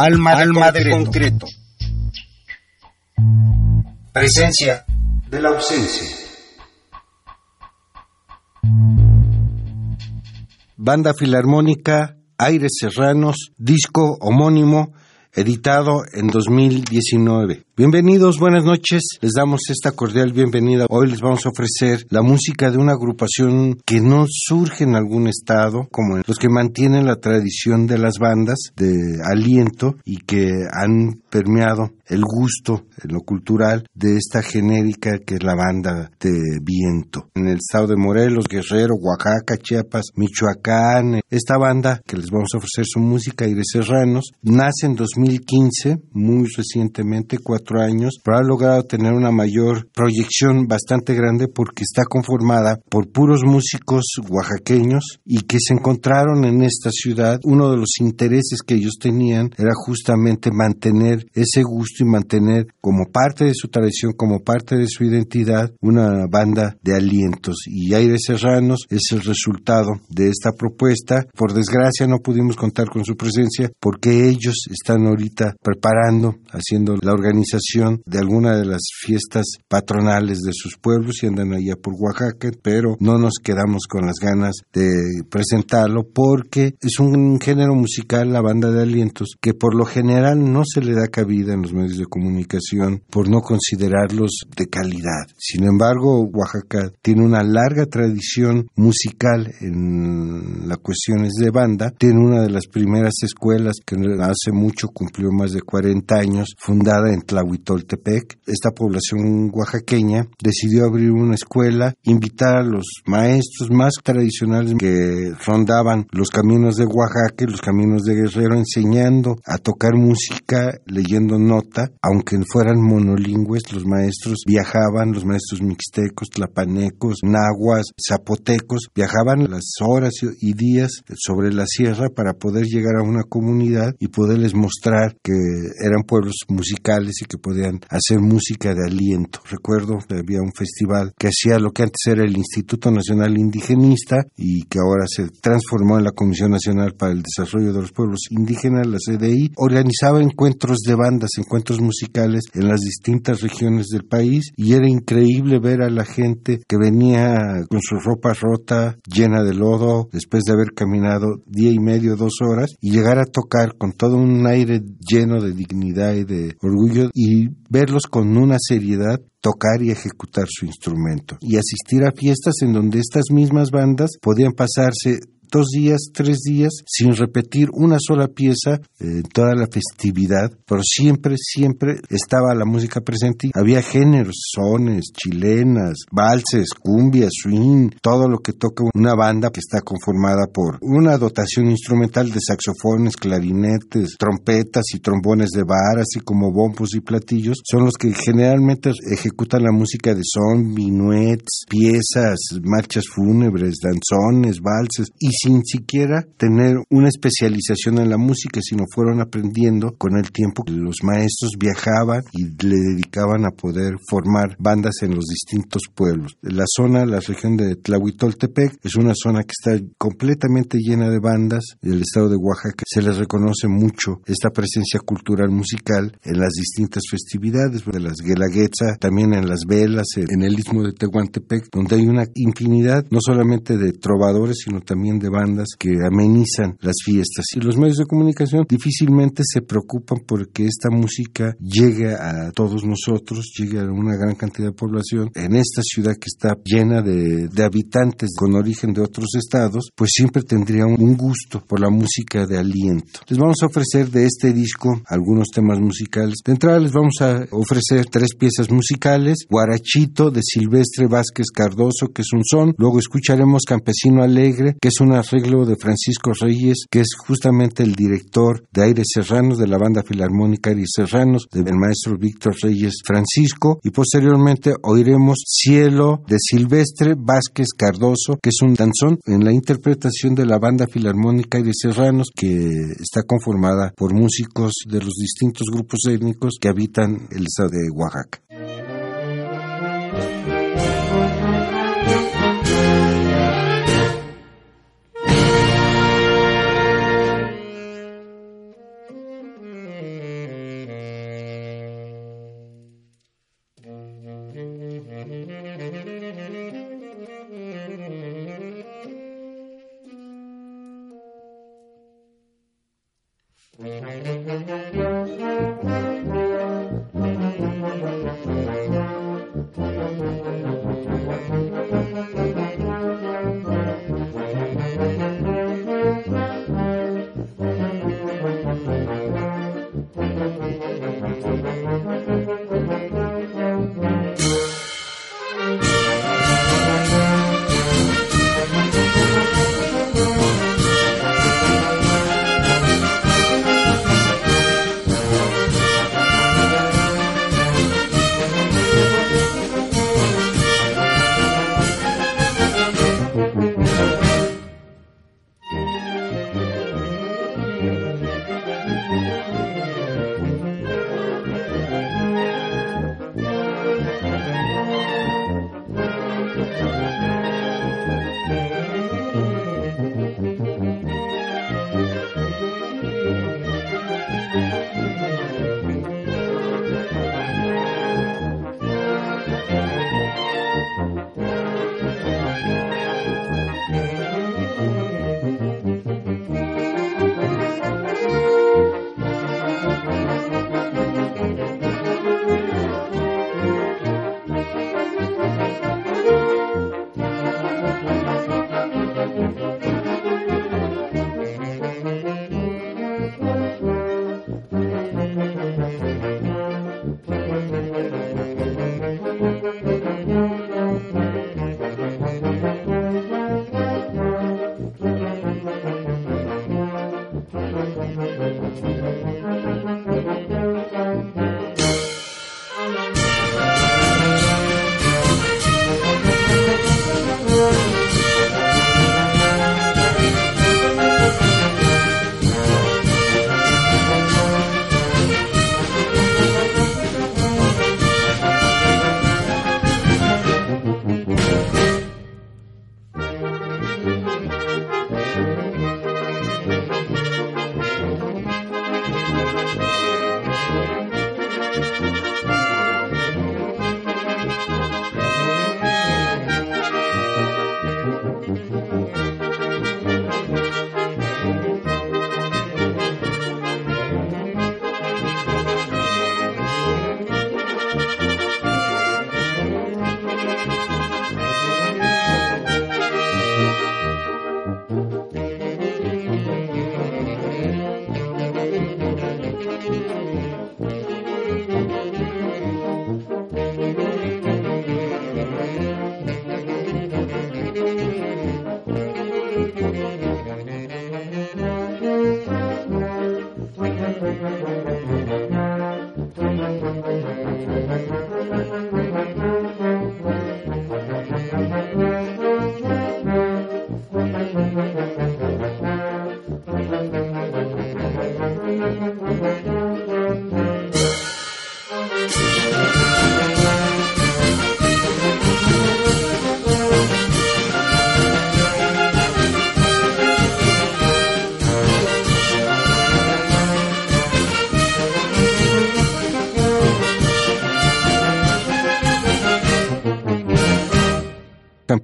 Alma, Alma de concreto. Presencia de la ausencia. Banda Filarmónica, Aires Serranos, disco homónimo, editado en 2019. Bienvenidos, buenas noches. Les damos esta cordial bienvenida. Hoy les vamos a ofrecer la música de una agrupación que no surge en algún estado, como los que mantienen la tradición de las bandas de aliento y que han permeado el gusto en lo cultural de esta genérica que es la banda de viento. En el estado de Morelos, Guerrero, Oaxaca, Chiapas, Michoacán, esta banda que les vamos a ofrecer su música, Aires Serranos, nace en 2015, muy recientemente, cuatro años, pero ha logrado tener una mayor proyección bastante grande porque está conformada por puros músicos oaxaqueños y que se encontraron en esta ciudad. Uno de los intereses que ellos tenían era justamente mantener ese gusto y mantener como parte de su tradición, como parte de su identidad, una banda de alientos. Y Aires Serranos es el resultado de esta propuesta. Por desgracia no pudimos contar con su presencia porque ellos están ahorita preparando, haciendo la organización de alguna de las fiestas patronales de sus pueblos y andan allá por Oaxaca, pero no nos quedamos con las ganas de presentarlo porque es un género musical, la banda de alientos, que por lo general no se le da cabida en los medios de comunicación por no considerarlos de calidad. Sin embargo, Oaxaca tiene una larga tradición musical en las cuestiones de banda, tiene una de las primeras escuelas que hace mucho cumplió más de 40 años, fundada en Tlahuitoltepec, Huitoltepec, esta población oaxaqueña decidió abrir una escuela, invitar a los maestros más tradicionales que rondaban los caminos de Oaxaca los caminos de Guerrero, enseñando a tocar música, leyendo nota, aunque fueran monolingües, los maestros viajaban, los maestros mixtecos, tlapanecos, nahuas, zapotecos, viajaban las horas y días sobre la sierra para poder llegar a una comunidad y poderles mostrar que eran pueblos musicales y que podían hacer música de aliento. Recuerdo que había un festival que hacía lo que antes era el Instituto Nacional Indigenista y que ahora se transformó en la Comisión Nacional para el Desarrollo de los Pueblos Indígenas, la CDI, organizaba encuentros de bandas, encuentros musicales en las distintas regiones del país y era increíble ver a la gente que venía con su ropa rota, llena de lodo, después de haber caminado día y medio, dos horas, y llegar a tocar con todo un aire lleno de dignidad y de orgullo y verlos con una seriedad tocar y ejecutar su instrumento. Y asistir a fiestas en donde estas mismas bandas podían pasarse dos días, tres días, sin repetir una sola pieza en toda la festividad, pero siempre, siempre estaba la música presente. Había géneros, sones, chilenas, valses, cumbias, swing, todo lo que toca una banda que está conformada por una dotación instrumental de saxofones, clarinetes, trompetas y trombones de bar, así como bombos y platillos, son los que generalmente ejecutan la música de son, minuets, piezas, marchas fúnebres, danzones, valses. Y sin siquiera tener una especialización en la música, sino fueron aprendiendo con el tiempo. Los maestros viajaban y le dedicaban a poder formar bandas en los distintos pueblos. La zona, la región de Tlahuitoltepec, es una zona que está completamente llena de bandas. El estado de Oaxaca se les reconoce mucho esta presencia cultural musical en las distintas festividades, de las Guelaguetza, también en las velas, en el istmo de Tehuantepec, donde hay una infinidad no solamente de trovadores, sino también de bandas que amenizan las fiestas. Y los medios de comunicación difícilmente se preocupan porque esta música llegue a todos nosotros, llegue a una gran cantidad de población. En esta ciudad que está llena de, habitantes con origen de otros estados, pues siempre tendría un gusto por la música de aliento. Les vamos a ofrecer de este disco algunos temas musicales. De entrada les vamos a ofrecer tres piezas musicales. Guarachito de Silvestre Vázquez Cardoso, que es un son. Luego escucharemos Campesino Alegre, que es una arreglo de Francisco Reyes, que es justamente el director de Aires Serranos, de la banda filarmónica Aires Serranos, del maestro Víctor Reyes Francisco, y posteriormente oiremos Cielo de Silvestre Vázquez Cardoso, que es un danzón en la interpretación de la banda filarmónica Aires Serranos, que está conformada por músicos de los distintos grupos étnicos que habitan el estado de Oaxaca.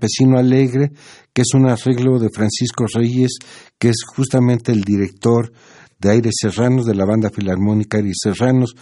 Campesino Alegre, que es un arreglo de Francisco Reyes, que es justamente el director de Aires Serranos, de la banda filarmónica Aires Serranos.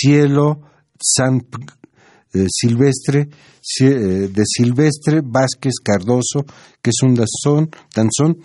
Cielo San eh, Silvestre eh, de Silvestre Vázquez Cardoso, que es un danzón, danzón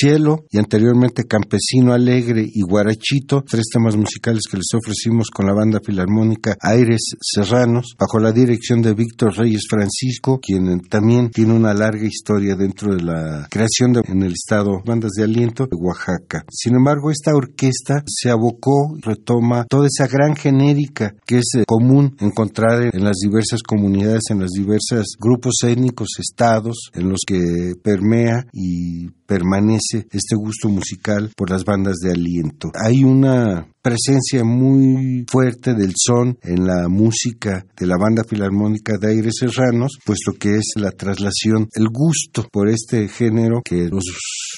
Cielo y anteriormente Campesino Alegre y Guarachito, tres temas musicales que les ofrecimos con la banda filarmónica Aires Serranos, bajo la dirección de Víctor Reyes Francisco, quien también tiene una larga historia dentro de la creación de, en el estado Bandas de Aliento de Oaxaca. Sin embargo, esta orquesta se abocó, retoma toda esa gran genérica que es eh, común encontrar en las diversas comunidades, en los diversos grupos étnicos, estados, en los que permea y permanece este gusto musical por las bandas de aliento. Hay una presencia muy fuerte del son en la música de la banda filarmónica de Aires Serranos, puesto que es la traslación, el gusto por este género que los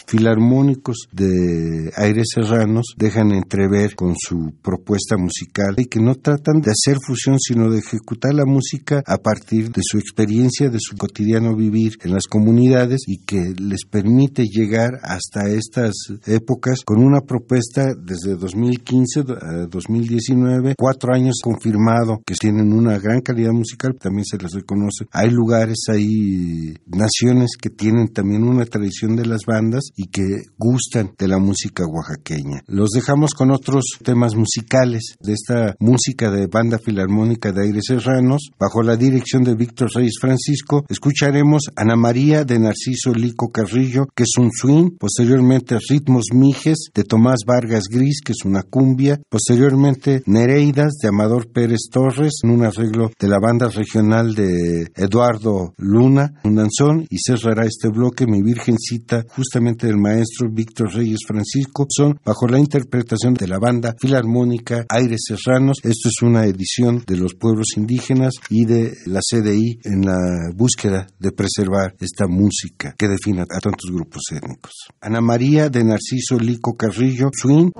filarmónicos de Aires Serranos dejan entrever con su propuesta musical y que no tratan de hacer fusión, sino de ejecutar la música a partir de su experiencia, de su cotidiano vivir en las comunidades y que les permite llegar hasta estas épocas con una propuesta desde 2015 2019, cuatro años confirmado que tienen una gran calidad musical, también se les reconoce. Hay lugares, hay naciones que tienen también una tradición de las bandas y que gustan de la música oaxaqueña. Los dejamos con otros temas musicales de esta música de banda filarmónica de Aires Serranos, bajo la dirección de Víctor Reyes Francisco. Escucharemos Ana María de Narciso Lico Carrillo, que es un swing, posteriormente Ritmos Mijes de Tomás Vargas Gris, que es una cumbia, posteriormente Nereidas de Amador Pérez Torres, en un arreglo de la banda regional de Eduardo Luna, un danzón, y cerrará este bloque Mi Virgencita, justamente del maestro Víctor Reyes Francisco, son bajo la interpretación de la banda filarmónica Aires Serranos. Esto es una edición de los pueblos indígenas y de la CDI en la búsqueda de preservar esta música que define a tantos grupos étnicos. Ana María de Narciso Lico Carrillo, Swing.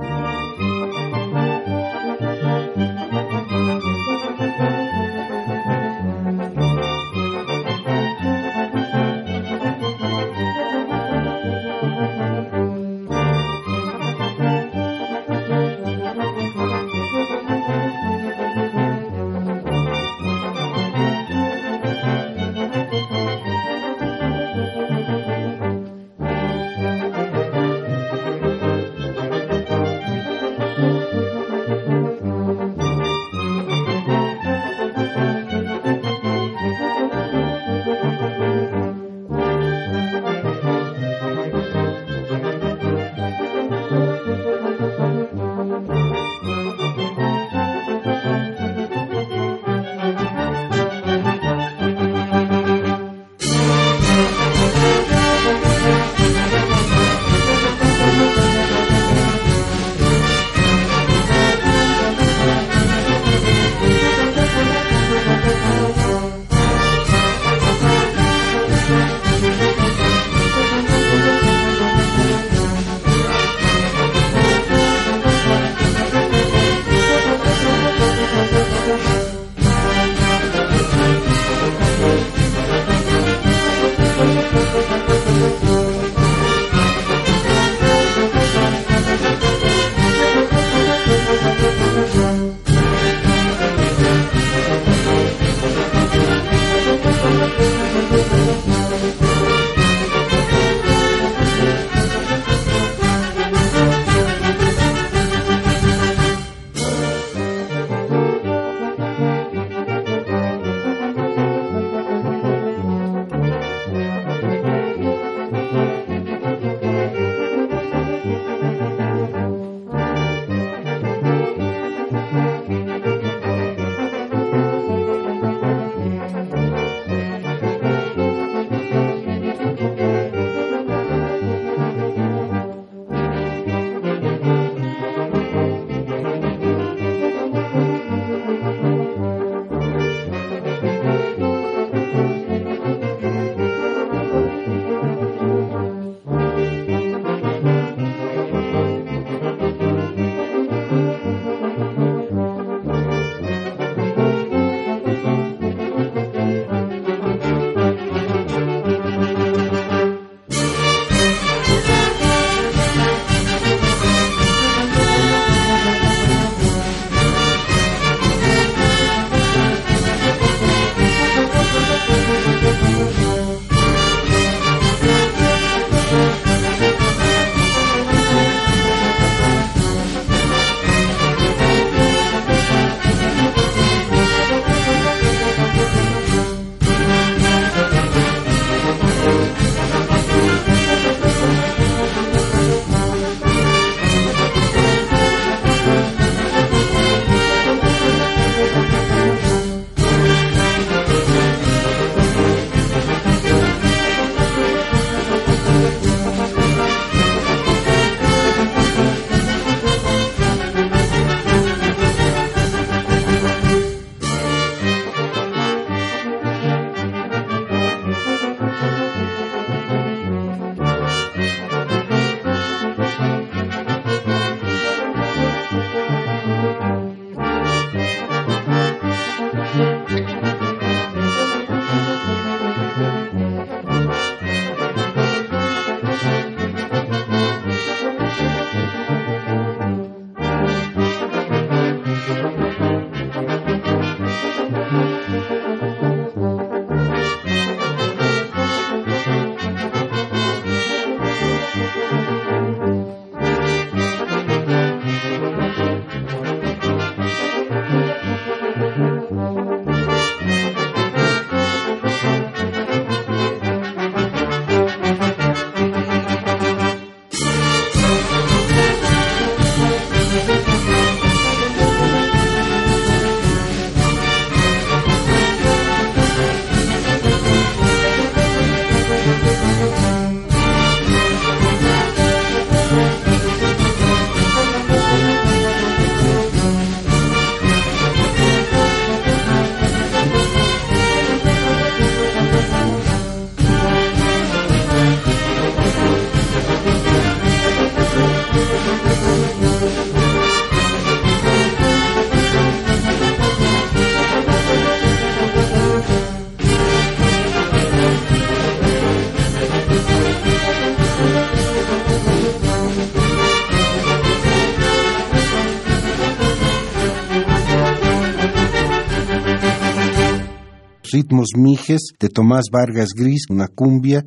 De Tomás Vargas Gris, una cumbia.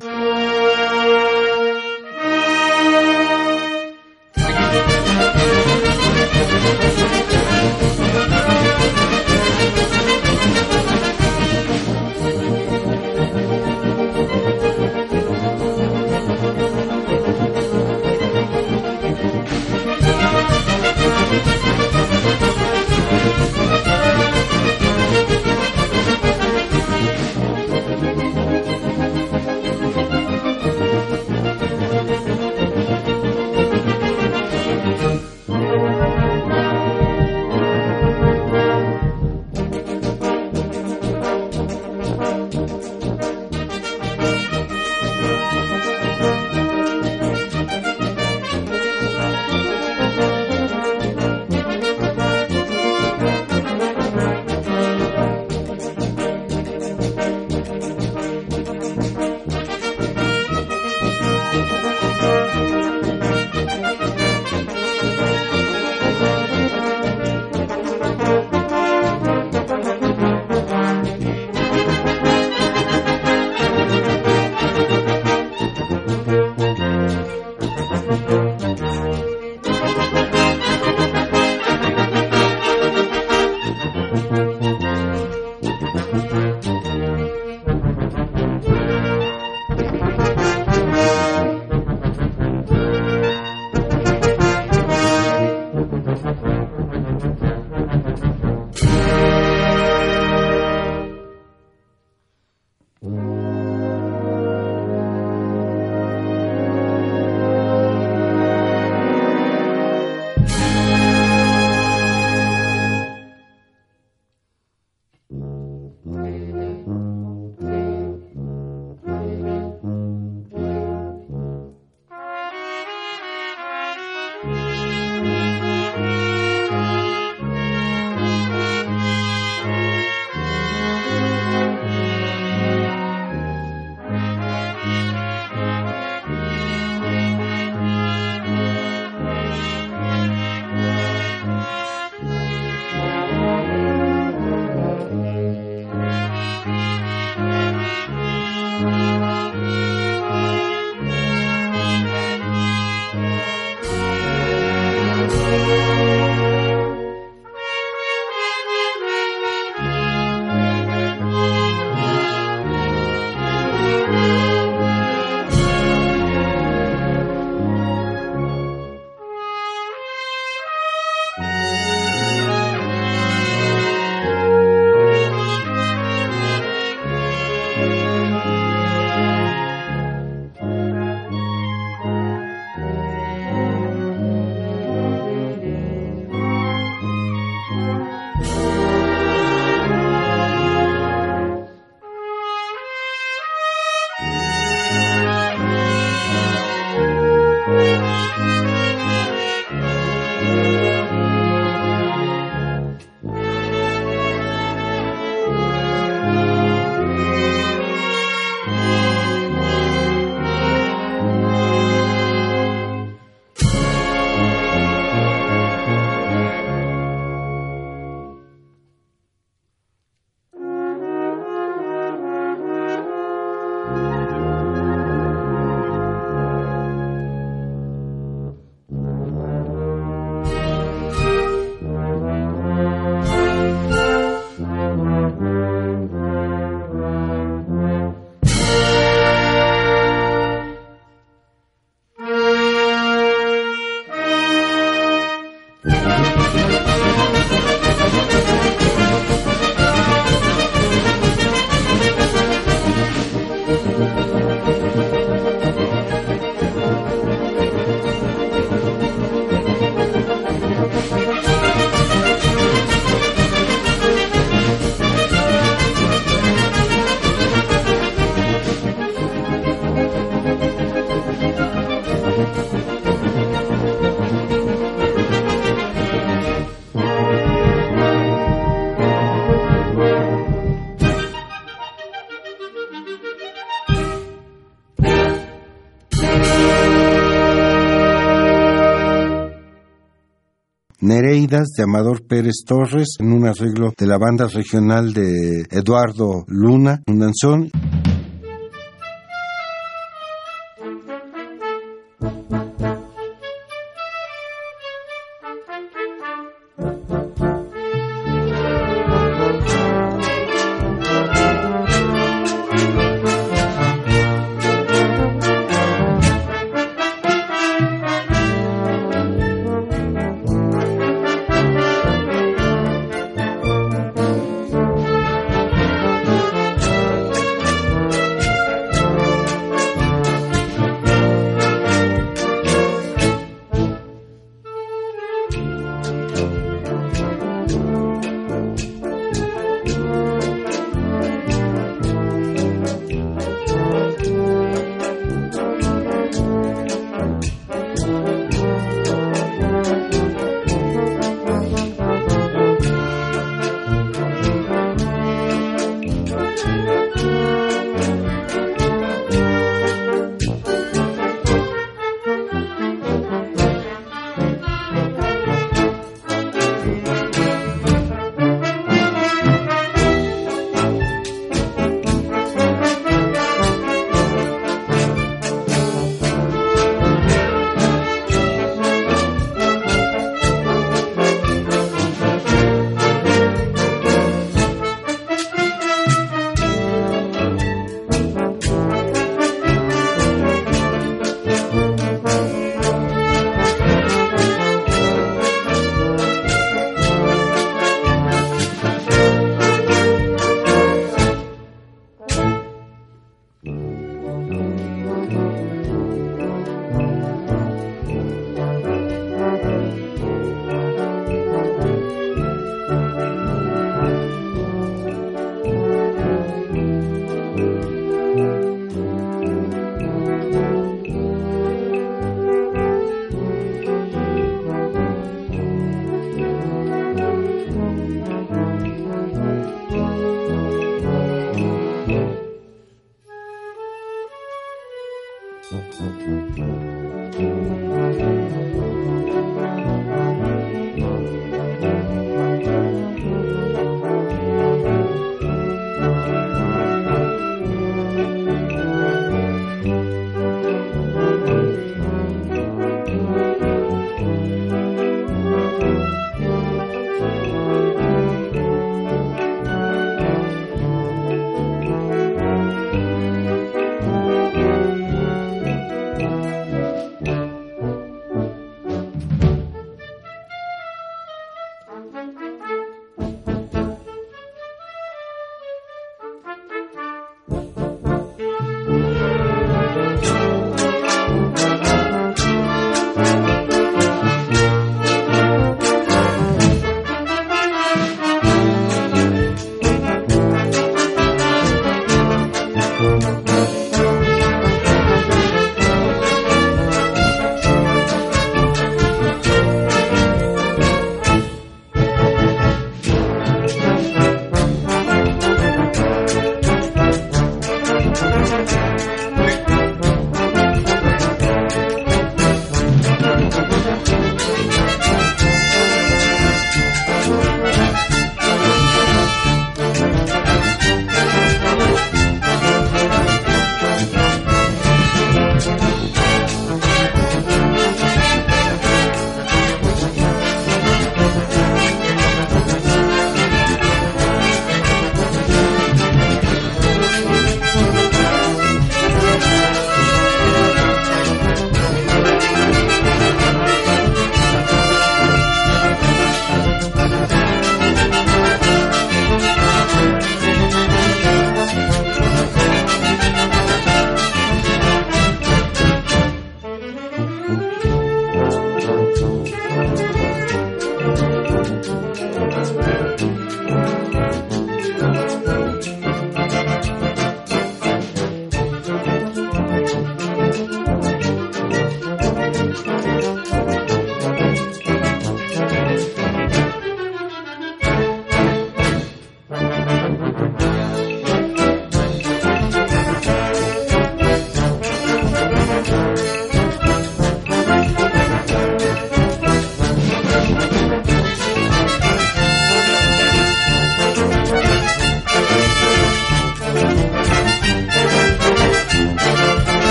De Amador Pérez Torres en un arreglo de la banda regional de Eduardo Luna, un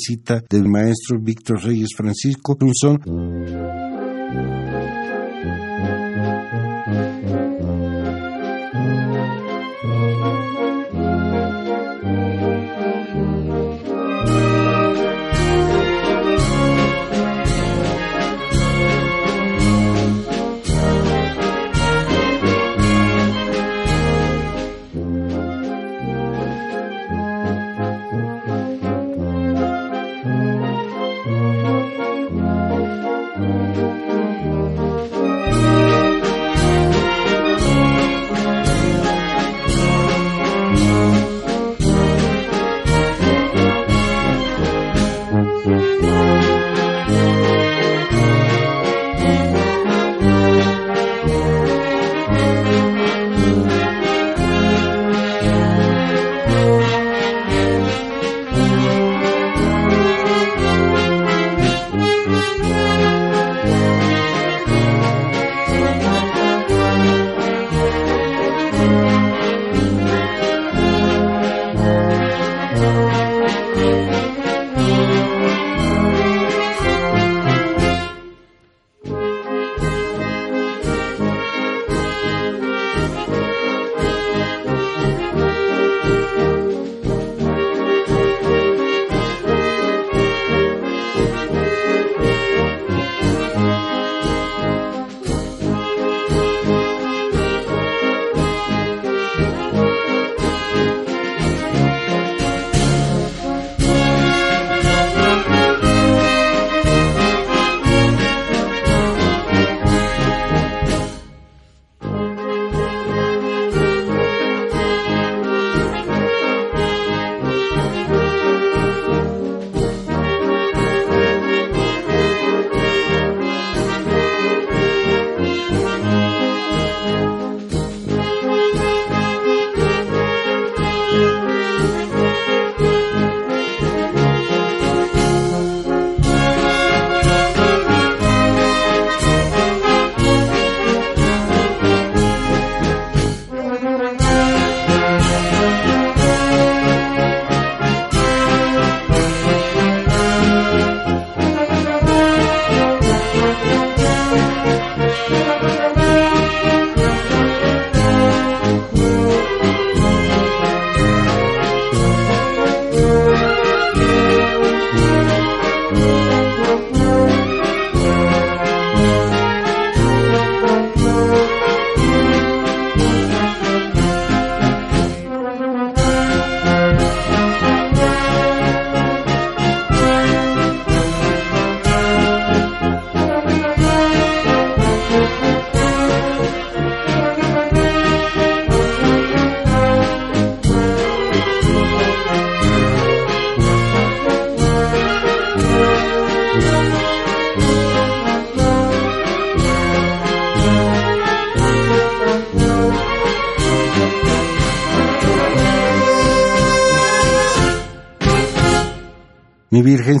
Virgencita del maestro Víctor Reyes Francisco, un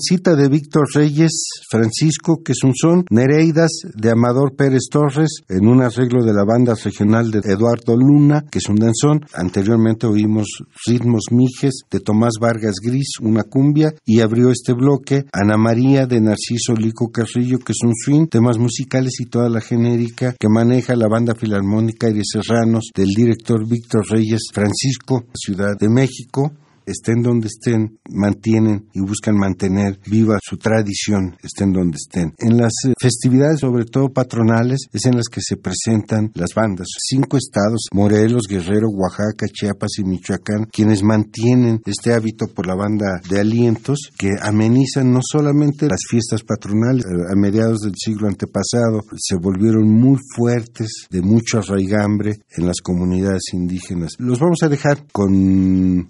Virgencita de Víctor Reyes Francisco, que es un son, Nereidas de Amador Pérez Torres, en un arreglo de la banda regional de Eduardo Luna, que es un danzón. Anteriormente oímos Ritmos Mijes de Tomás Vargas Gris, una cumbia, y abrió este bloque Ana María de Narciso Lico Carrillo, que es un swing, temas musicales y toda la genérica que maneja la banda filarmónica de Serranos del director Víctor Reyes Francisco, Ciudad de México estén donde estén, mantienen y buscan mantener viva su tradición, estén donde estén. En las eh, festividades, sobre todo patronales, es en las que se presentan las bandas. Cinco estados, Morelos, Guerrero, Oaxaca, Chiapas y Michoacán, quienes mantienen este hábito por la banda de alientos que amenizan no solamente las fiestas patronales, eh, a mediados del siglo antepasado se volvieron muy fuertes, de mucho arraigambre en las comunidades indígenas. Los vamos a dejar con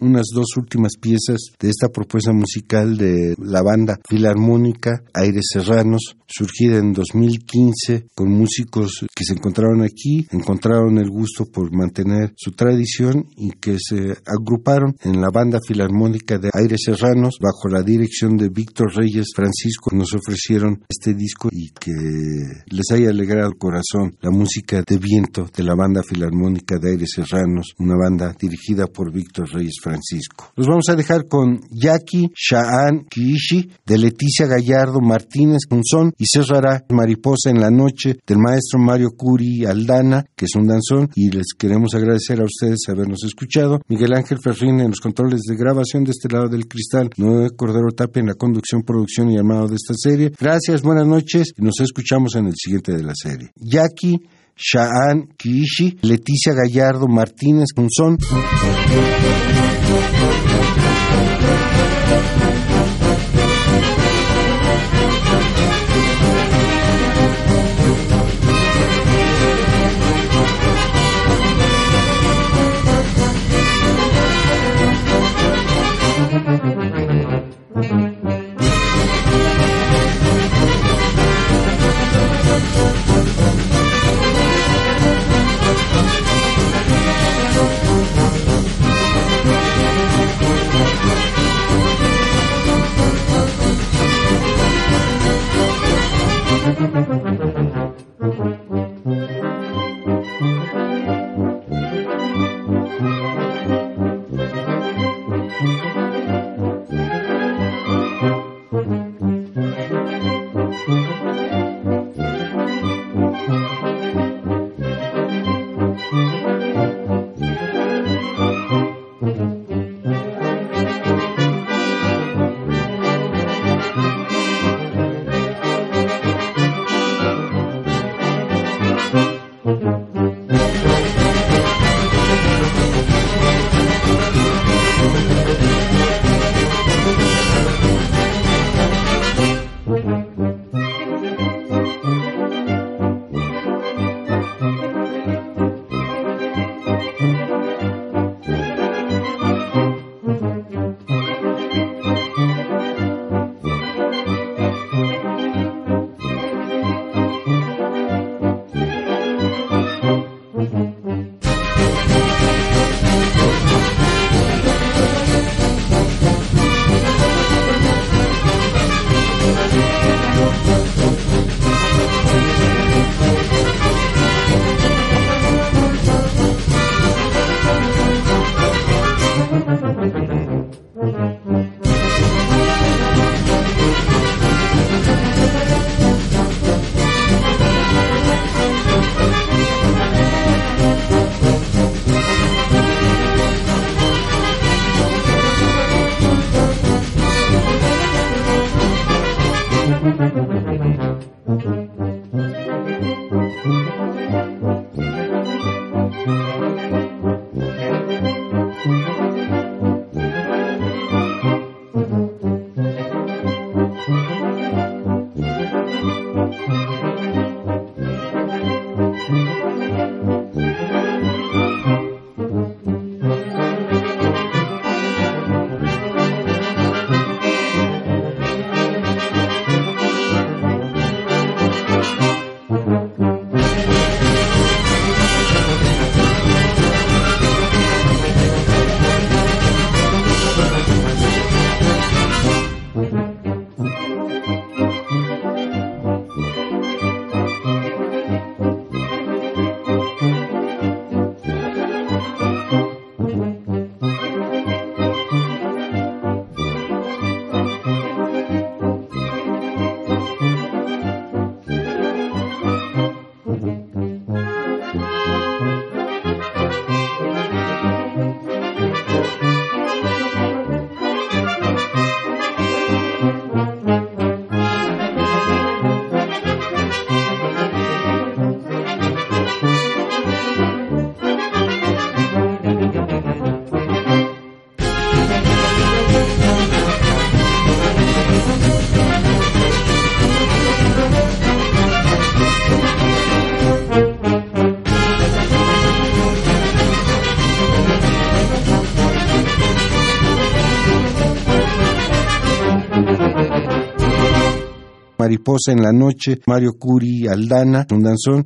unas dos últimas piezas de esta propuesta musical de la banda filarmónica Aires Serranos, surgida en 2015 con músicos que se encontraron aquí, encontraron el gusto por mantener su tradición y que se agruparon en la banda filarmónica de Aires Serranos bajo la dirección de Víctor Reyes Francisco. Nos ofrecieron este disco y que les haya alegrado el corazón la música de viento de la banda filarmónica de Aires Serranos, una banda dirigida por Víctor Reyes Francisco. Los vamos a dejar con Jackie Shaan Kiishi de Leticia Gallardo Martínez Punzón y cerrará Mariposa en la Noche del maestro Mario Curi Aldana, que es un danzón, y les queremos agradecer a ustedes habernos escuchado. Miguel Ángel Ferrín en los controles de grabación de este lado del cristal, Noé Cordero Tapia en la conducción, producción y armado de esta serie. Gracias, buenas noches y nos escuchamos en el siguiente de la serie. Jackie Shaan Kiishi, Leticia Gallardo Martínez Punzón. En la Noche, Mario Curi Aldana, un danzón.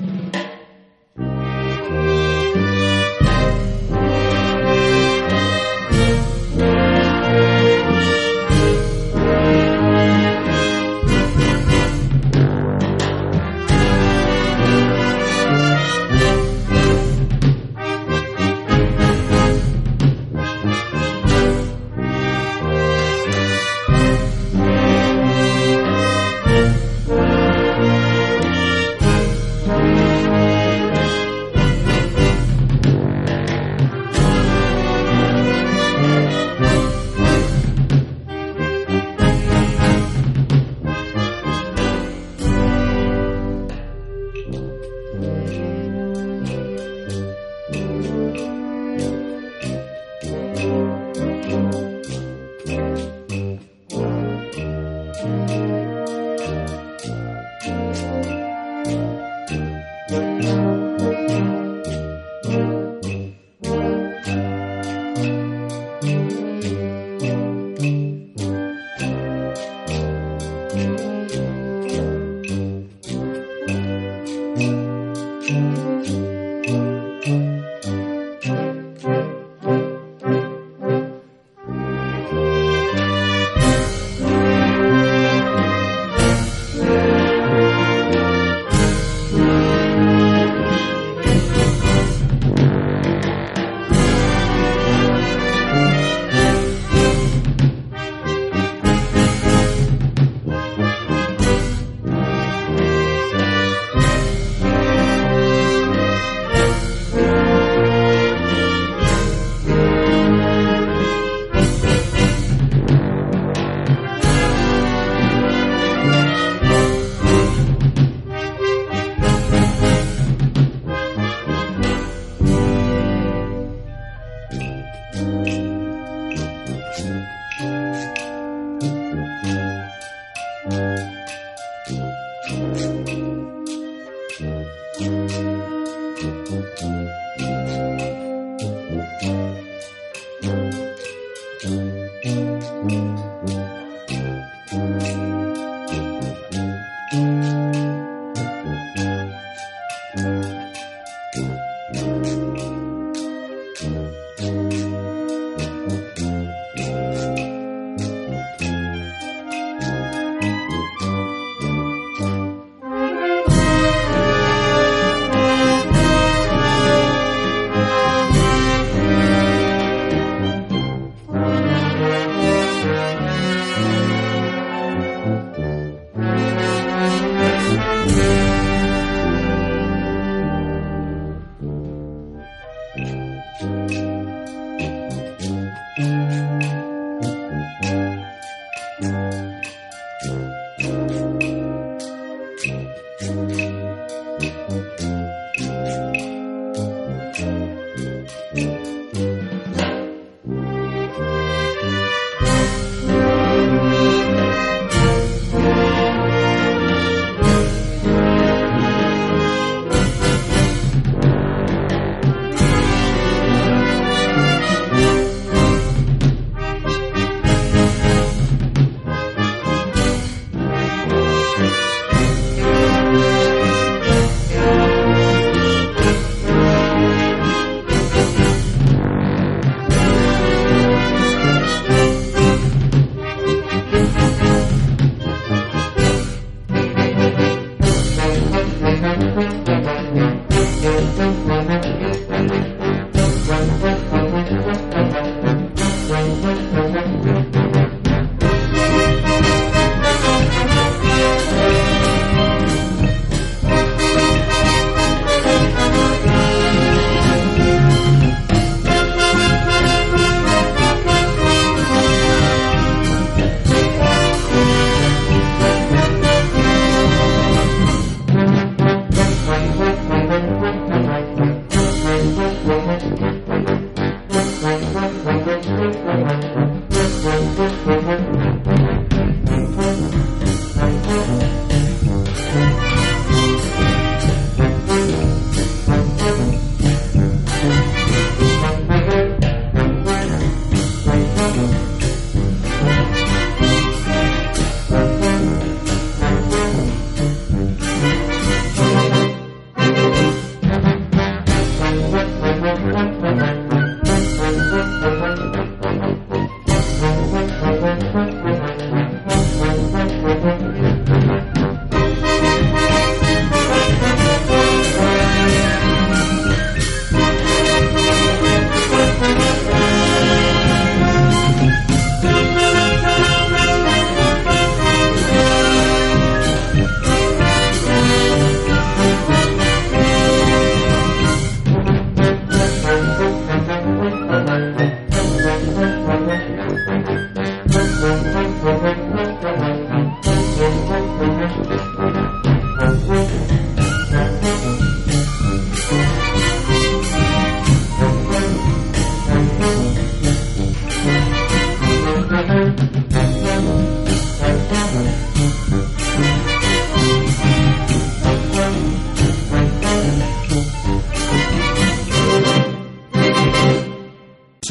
Thank you.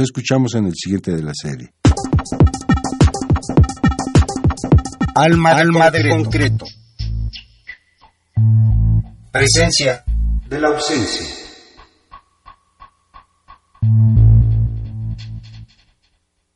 Escuchamos en el siguiente de la serie. Alma, Alma de concreto. Presencia de la ausencia.